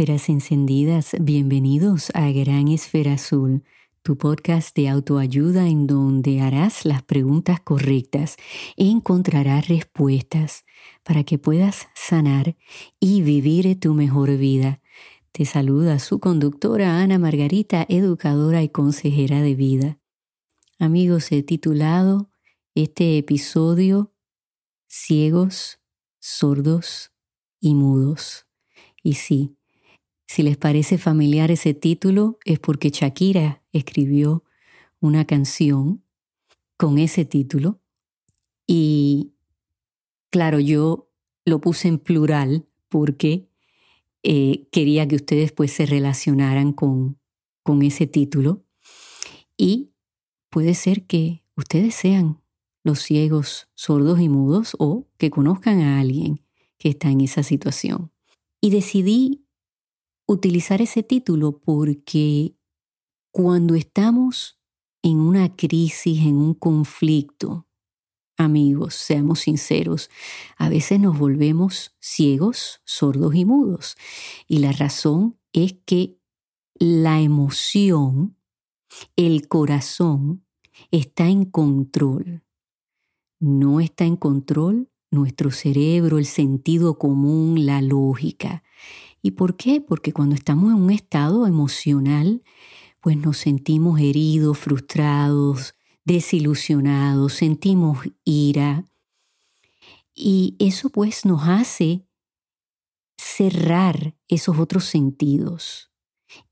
Esferas encendidas, bienvenidos a Gran Esfera Azul, tu podcast de autoayuda en donde harás las preguntas correctas encontrarás respuestas para que puedas sanar y vivir tu mejor vida. Te saluda su conductora Ana Margarita, educadora y consejera de vida. Amigos, he titulado este episodio Ciegos, sordos y mudos. Y sí, si les parece familiar ese título, es porque Shakira escribió una canción con ese título. Y claro, yo lo puse en plural porque eh, quería que ustedes pues se relacionaran con, con ese título. Y puede ser que ustedes sean los ciegos, sordos y mudos o que conozcan a alguien que está en esa situación. Y decidí utilizar ese título porque cuando estamos en una crisis, en un conflicto, amigos, seamos sinceros, a veces nos volvemos ciegos, sordos y mudos. Y la razón es que la emoción, el corazón, está en control. No está en control nuestro cerebro, el sentido común, la lógica. ¿Y por qué? Porque cuando estamos en un estado emocional, pues nos sentimos heridos, frustrados, desilusionados, sentimos ira. Y eso pues nos hace cerrar esos otros sentidos.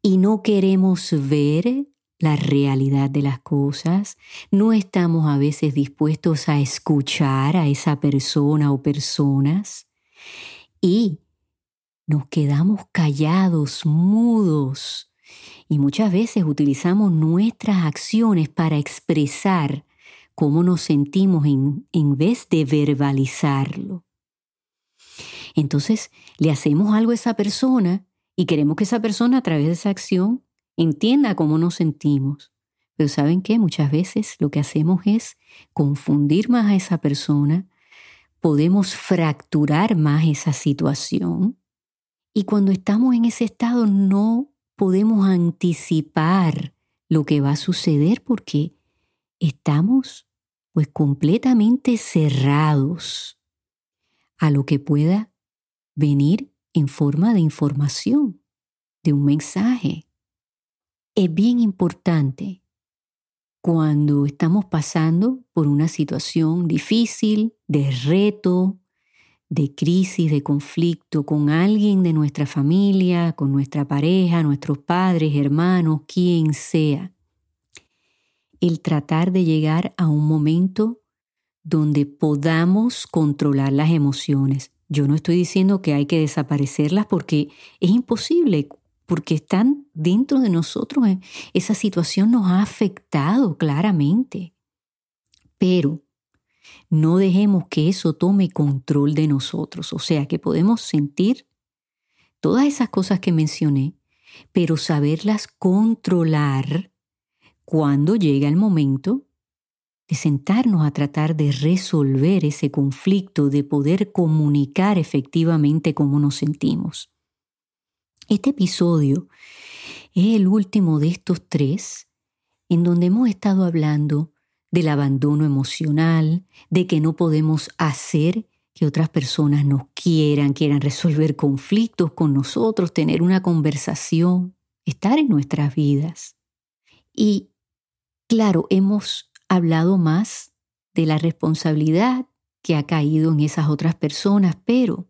Y no queremos ver la realidad de las cosas, no estamos a veces dispuestos a escuchar a esa persona o personas y nos quedamos callados, mudos, y muchas veces utilizamos nuestras acciones para expresar cómo nos sentimos en, en vez de verbalizarlo. Entonces le hacemos algo a esa persona y queremos que esa persona a través de esa acción entienda cómo nos sentimos. Pero ¿saben qué? Muchas veces lo que hacemos es confundir más a esa persona, podemos fracturar más esa situación y cuando estamos en ese estado no podemos anticipar lo que va a suceder porque estamos pues completamente cerrados a lo que pueda venir en forma de información, de un mensaje. Es bien importante cuando estamos pasando por una situación difícil, de reto, de crisis, de conflicto con alguien de nuestra familia, con nuestra pareja, nuestros padres, hermanos, quien sea. El tratar de llegar a un momento donde podamos controlar las emociones. Yo no estoy diciendo que hay que desaparecerlas porque es imposible, porque están dentro de nosotros. Esa situación nos ha afectado claramente. Pero no dejemos que eso tome control de nosotros. O sea, que podemos sentir todas esas cosas que mencioné, pero saberlas controlar cuando llega el momento de sentarnos a tratar de resolver ese conflicto, de poder comunicar efectivamente cómo nos sentimos. Este episodio es el último de estos tres en donde hemos estado hablando del abandono emocional, de que no podemos hacer que otras personas nos quieran, quieran resolver conflictos con nosotros, tener una conversación, estar en nuestras vidas. Y claro, hemos hablado más de la responsabilidad que ha caído en esas otras personas, pero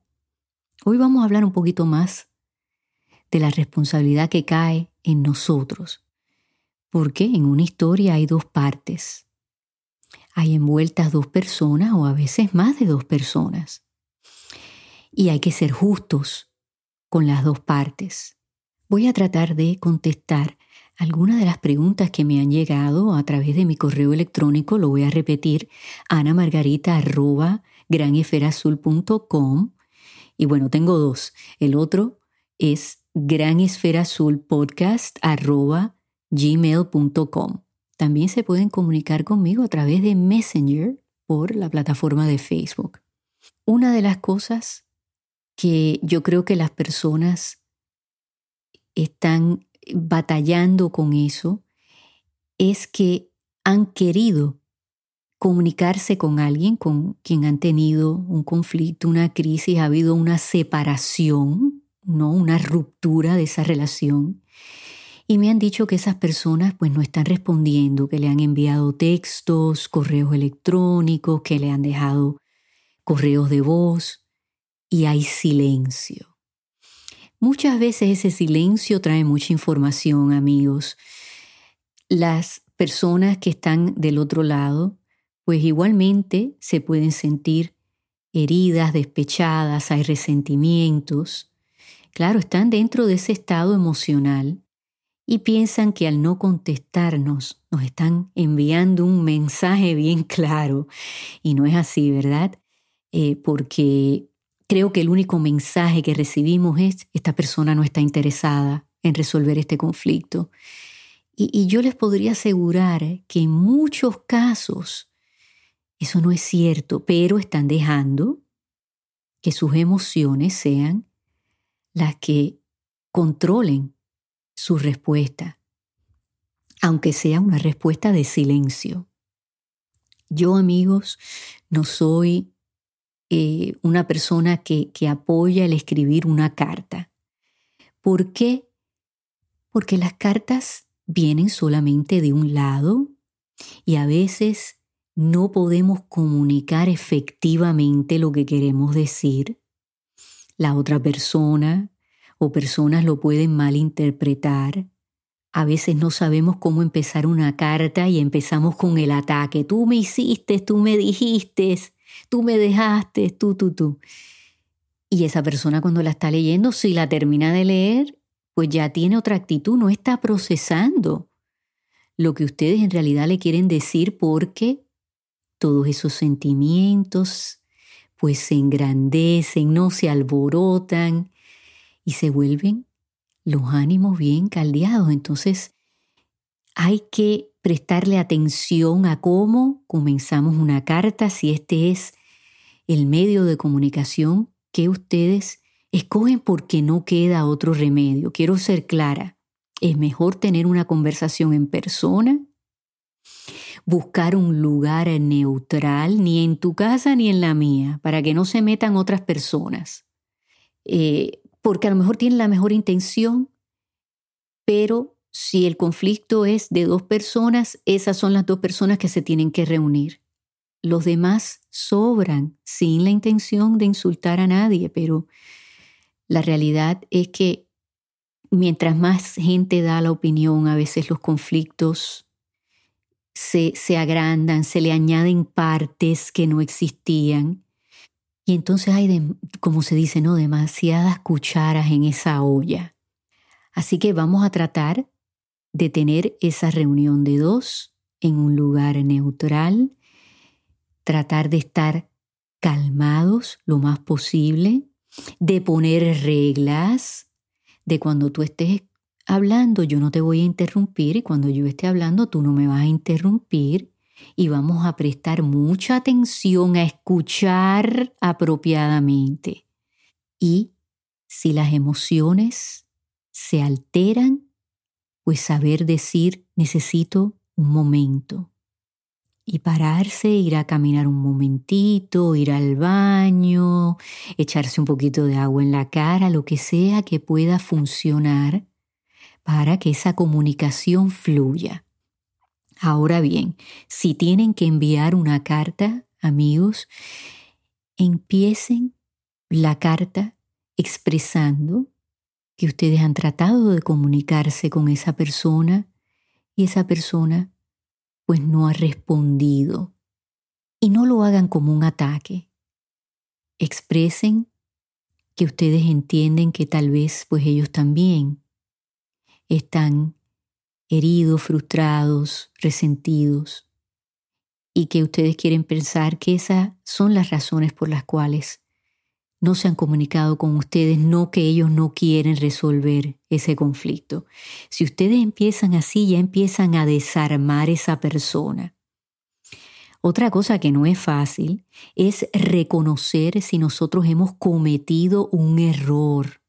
hoy vamos a hablar un poquito más de la responsabilidad que cae en nosotros, porque en una historia hay dos partes hay envueltas dos personas o a veces más de dos personas. Y hay que ser justos con las dos partes. Voy a tratar de contestar algunas de las preguntas que me han llegado a través de mi correo electrónico. Lo voy a repetir, anamargarita.granesferazul.com. Y bueno, tengo dos. El otro es granesferazulpodcast.gmail.com. También se pueden comunicar conmigo a través de Messenger por la plataforma de Facebook. Una de las cosas que yo creo que las personas están batallando con eso es que han querido comunicarse con alguien con quien han tenido un conflicto, una crisis, ha habido una separación, ¿no? una ruptura de esa relación. Y me han dicho que esas personas pues no están respondiendo, que le han enviado textos, correos electrónicos, que le han dejado correos de voz y hay silencio. Muchas veces ese silencio trae mucha información, amigos. Las personas que están del otro lado, pues igualmente se pueden sentir heridas, despechadas, hay resentimientos. Claro, están dentro de ese estado emocional y piensan que al no contestarnos nos están enviando un mensaje bien claro. Y no es así, ¿verdad? Eh, porque creo que el único mensaje que recibimos es, esta persona no está interesada en resolver este conflicto. Y, yo les podría asegurar que en muchos casos eso no es cierto, pero están dejando que sus emociones sean las que controlen su respuesta, aunque sea una respuesta de silencio. Yo, amigos, no soy eh, una persona que, que apoya el escribir una carta. ¿Por qué? Porque las cartas vienen solamente de un lado y a veces no podemos comunicar efectivamente lo que queremos decir. La otra persona o personas lo pueden malinterpretar. A veces no sabemos cómo empezar una carta y empezamos con el ataque. Tú me hiciste, tú me dijiste, tú me dejaste, tú, tú, tú. Y esa persona cuando la está leyendo, si la termina de leer, pues ya tiene otra actitud, no está procesando lo que ustedes en realidad le quieren decir porque todos esos sentimientos pues se engrandecen, no se alborotan y se vuelven los ánimos bien caldeados. Entonces hay que prestarle atención a cómo comenzamos una carta, si este es el medio de comunicación que ustedes escogen porque no queda otro remedio. Quiero ser clara, es mejor tener una conversación en persona, buscar un lugar neutral, ni en tu casa ni en la mía, para que no se metan otras personas. Eh, porque a lo mejor tienen la mejor intención, pero si el conflicto es de dos personas, esas son las dos personas que se tienen que reunir. Los demás sobran sin la intención de insultar a nadie, pero la realidad es que mientras más gente da la opinión, a veces los conflictos se, se agrandan, se le añaden partes que no existían. Y entonces hay, como se dice, ¿no? demasiadas cucharas en esa olla. Así que vamos a tratar de tener esa reunión de dos en un lugar neutral, tratar de estar calmados lo más posible, de poner reglas, de cuando tú estés hablando yo no te voy a interrumpir y cuando yo esté hablando tú no me vas a interrumpir y vamos a prestar mucha atención a escuchar apropiadamente. Y si las emociones se alteran, pues saber decir necesito un momento. Y pararse, ir a caminar un momentito, ir al baño, echarse un poquito de agua en la cara, lo que sea que pueda funcionar para que esa comunicación fluya. Ahora bien, si tienen que enviar una carta, amigos, empiecen la carta expresando que ustedes han tratado de comunicarse con esa persona y esa persona pues no ha respondido. Y no lo hagan como un ataque. Expresen que ustedes entienden que tal vez pues ellos también están heridos, frustrados, resentidos y que ustedes quieren pensar que esas son las razones por las cuales no se han comunicado con ustedes, no que ellos no quieren resolver ese conflicto. Si ustedes empiezan así, ya empiezan a desarmar esa persona. Otra cosa que no es fácil es reconocer si nosotros hemos cometido un error.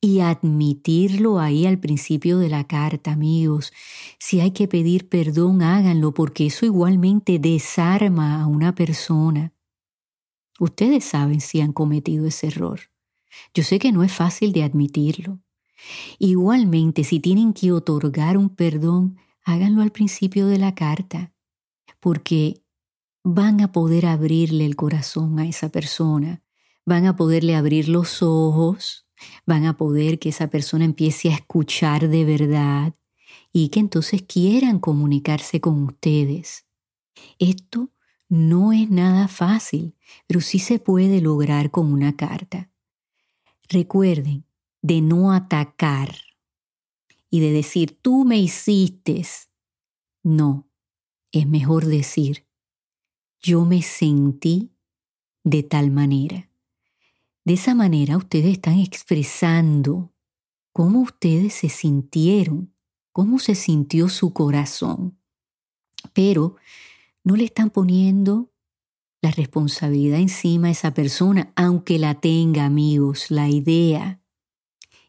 Y admitirlo ahí al principio de la carta, amigos. Si hay que pedir perdón, háganlo, porque eso igualmente desarma a una persona. Ustedes saben si han cometido ese error. Yo sé que no es fácil de admitirlo. Igualmente, si tienen que otorgar un perdón, háganlo al principio de la carta, porque van a poder abrirle el corazón a esa persona, van a poderle abrir los ojos, van a poder que esa persona empiece a escuchar de verdad y que entonces quieran comunicarse con ustedes. Esto no es nada fácil, pero sí se puede lograr con una carta. Recuerden de no atacar y de decir, tú me hiciste. No, es mejor decir, yo me sentí de tal manera. De esa manera ustedes están expresando cómo ustedes se sintieron, cómo se sintió su corazón. Pero no le están poniendo la responsabilidad encima a esa persona, aunque la tenga, amigos. La idea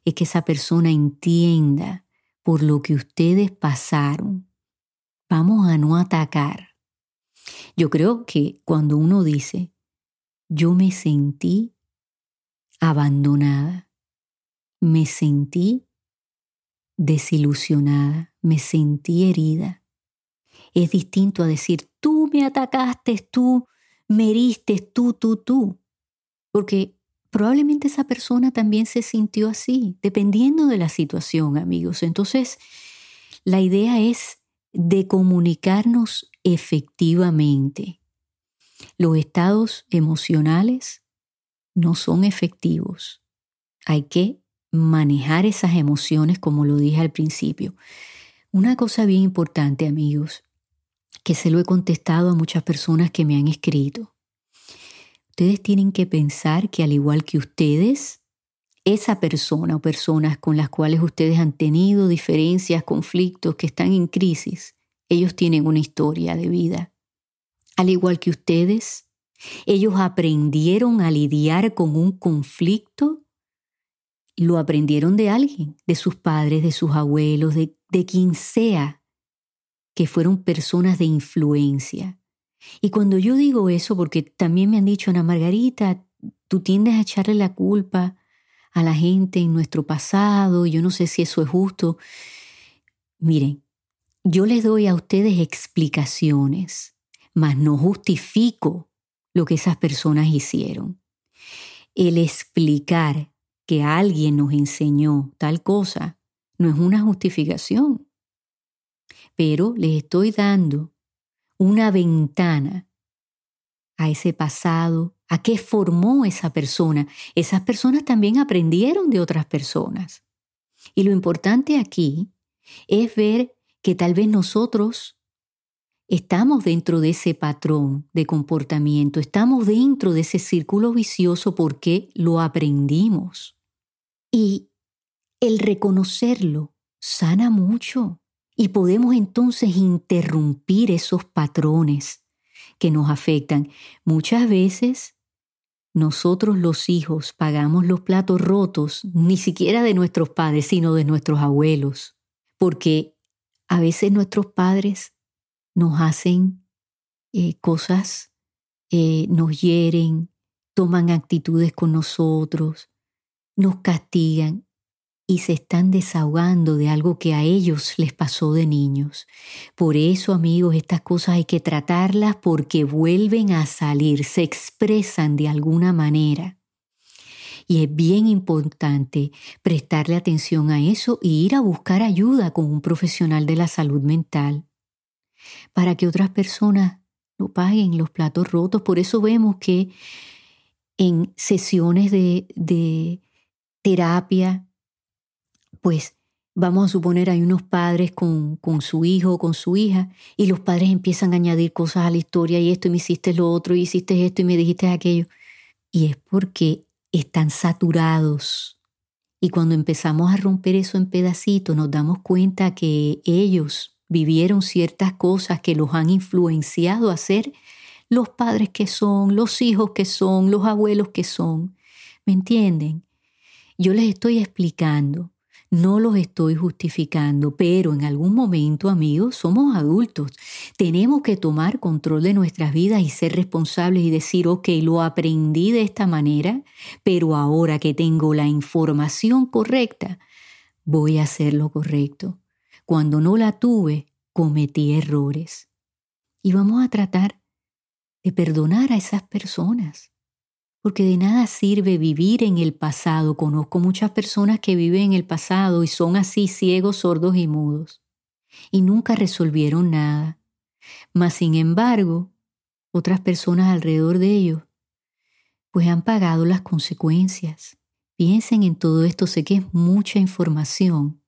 es que esa persona entienda por lo que ustedes pasaron. Vamos a no atacar. Yo creo que cuando uno dice, yo me sentí abandonada. Me sentí desilusionada, me sentí herida. Es distinto a decir, tú me atacaste, tú me heriste, tú, tú, tú. Porque probablemente esa persona también se sintió así, dependiendo de la situación, amigos. Entonces, la idea es de comunicarnos efectivamente. Los estados emocionales no son efectivos. Hay que manejar esas emociones como lo dije al principio. Una cosa bien importante, amigos, que se lo he contestado a muchas personas que me han escrito. Ustedes tienen que pensar que al igual que ustedes, esa persona o personas con las cuales ustedes han tenido diferencias, conflictos, que están en crisis, ellos tienen una historia de vida. Al igual que ustedes, ellos aprendieron a lidiar con un conflicto, lo aprendieron de alguien, de sus padres, de sus abuelos, de, de quien sea, que fueron personas de influencia. Y cuando yo digo eso, porque también me han dicho, Ana Margarita, tú tiendes a echarle la culpa a la gente en nuestro pasado, yo no sé si eso es justo. Miren, yo les doy a ustedes explicaciones, mas no justifico lo que esas personas hicieron. El explicar que alguien nos enseñó tal cosa no es una justificación, pero les estoy dando una ventana a ese pasado, a qué formó esa persona. Esas personas también aprendieron de otras personas. Y lo importante aquí es ver que tal vez nosotros Estamos dentro de ese patrón de comportamiento, estamos dentro de ese círculo vicioso porque lo aprendimos. Y el reconocerlo sana mucho y podemos entonces interrumpir esos patrones que nos afectan. Muchas veces nosotros los hijos pagamos los platos rotos, ni siquiera de nuestros padres, sino de nuestros abuelos, porque a veces nuestros padres nos hacen eh, cosas, eh, nos hieren, toman actitudes con nosotros, nos castigan y se están desahogando de algo que a ellos les pasó de niños. Por eso, amigos, estas cosas hay que tratarlas porque vuelven a salir, se expresan de alguna manera. Y es bien importante prestarle atención a eso y ir a buscar ayuda con un profesional de la salud mental para que otras personas no paguen los platos rotos. Por eso vemos que en sesiones de, de terapia, pues vamos a suponer hay unos padres con, con su hijo o con su hija y los padres empiezan a añadir cosas a la historia y esto y me hiciste lo otro y hiciste esto y me dijiste aquello. Y es porque están saturados. Y cuando empezamos a romper eso en pedacitos, nos damos cuenta que ellos vivieron ciertas cosas que los han influenciado a ser los padres que son, los hijos que son, los abuelos que son. ¿Me entienden? Yo les estoy explicando, no los estoy justificando, pero en algún momento, amigos, somos adultos. Tenemos que tomar control de nuestras vidas y ser responsables y decir, ok, lo aprendí de esta manera, pero ahora que tengo la información correcta, voy a hacer lo correcto. Cuando no la tuve, cometí errores. Y vamos a tratar de perdonar a esas personas porque de nada sirve vivir en el pasado. Conozco muchas personas que viven en el pasado y son así ciegos, sordos y mudos, y nunca resolvieron nada. Mas, sin embargo, otras personas alrededor de ellos, pues han pagado las consecuencias. Piensen en todo esto, sé que es mucha información,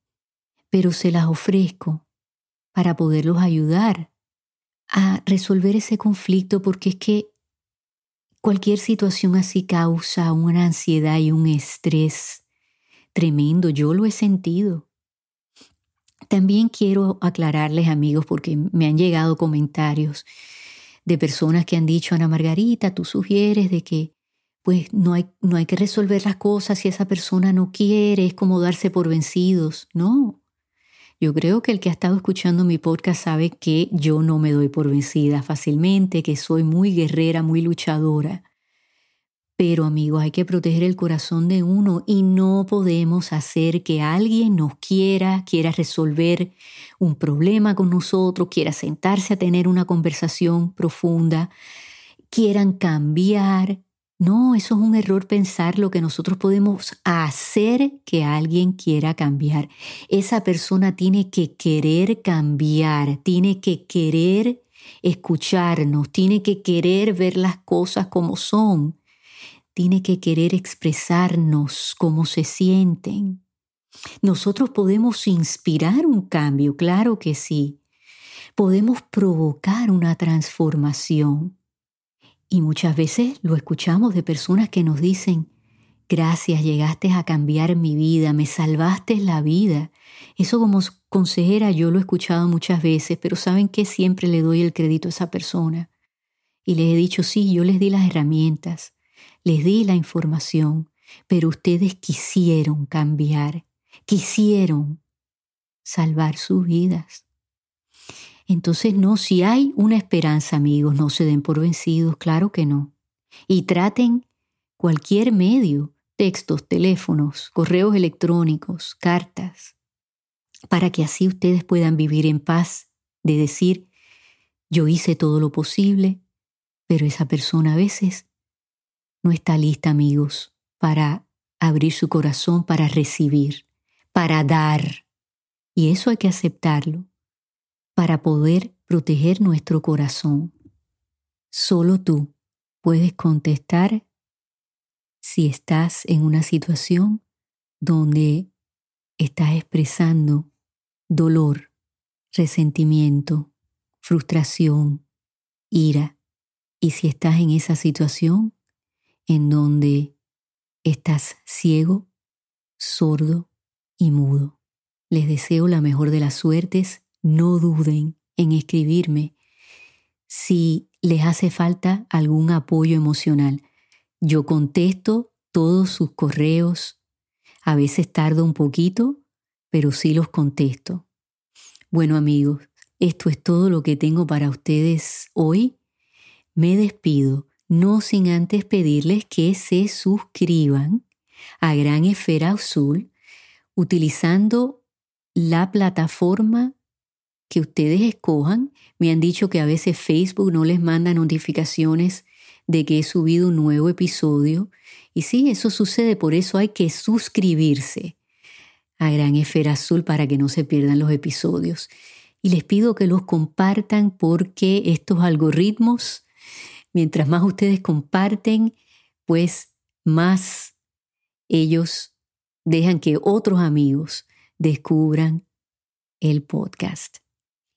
pero se las ofrezco para poderlos ayudar a resolver ese conflicto porque es que Cualquier situación así causa una ansiedad y un estrés tremendo. Yo lo he sentido. También quiero aclararles, amigos, porque me han llegado comentarios de personas que han dicho, Ana Margarita, tú sugieres de que pues no hay, no hay que resolver las cosas si esa persona no quiere, es como darse por vencidos. No, yo creo que el que ha estado escuchando mi podcast sabe que yo no me doy por vencida fácilmente, que soy muy guerrera, muy luchadora. Pero amigos, hay que proteger el corazón de uno y no podemos hacer que alguien nos quiera, quiera resolver un problema con nosotros, quiera sentarse a tener una conversación profunda, quieran cambiar, no, eso es un error pensar lo que nosotros podemos hacer que alguien quiera cambiar. Esa persona tiene que querer cambiar, tiene que querer escucharnos, tiene que querer ver las cosas como son, tiene que querer expresarnos cómo se sienten. Nosotros podemos inspirar un cambio, claro que sí. Podemos provocar una transformación. Y muchas veces lo escuchamos de personas que nos dicen, gracias, llegaste a cambiar mi vida, me salvaste la vida. Eso como consejera yo lo he escuchado muchas veces, pero saben que siempre le doy el crédito a esa persona. Y les he dicho, sí, yo les di las herramientas, les di la información, pero ustedes quisieron cambiar, quisieron salvar sus vidas. Entonces, no, si hay una esperanza, amigos, no se den por vencidos, claro que no. Y traten cualquier medio, textos, teléfonos, correos electrónicos, cartas, para que así ustedes puedan vivir en paz, de decir, yo hice todo lo posible, pero esa persona a veces no está lista, amigos, para abrir su corazón, para recibir, para dar. Y eso hay que aceptarlo para poder proteger nuestro corazón. Solo tú puedes contestar si estás en una situación donde estás expresando dolor, resentimiento, frustración, ira. Y si estás en esa situación en donde estás ciego, sordo y mudo. Les deseo la mejor de las suertes no duden en escribirme si les hace falta algún apoyo emocional. Yo contesto todos sus correos. A veces tardo un poquito, pero sí los contesto. Bueno amigos, esto es todo lo que tengo para ustedes hoy. Me despido, no sin antes pedirles que se suscriban a Gran Esfera Azul utilizando la plataforma que ustedes escojan. Me han dicho que a veces Facebook no les manda notificaciones de que he subido un nuevo episodio. Y sí, eso sucede, por eso hay que suscribirse a Gran Esfera Azul para que no se pierdan los episodios. Y les pido que los compartan porque estos algoritmos, mientras más ustedes comparten, pues más ellos dejan que otros amigos descubran el podcast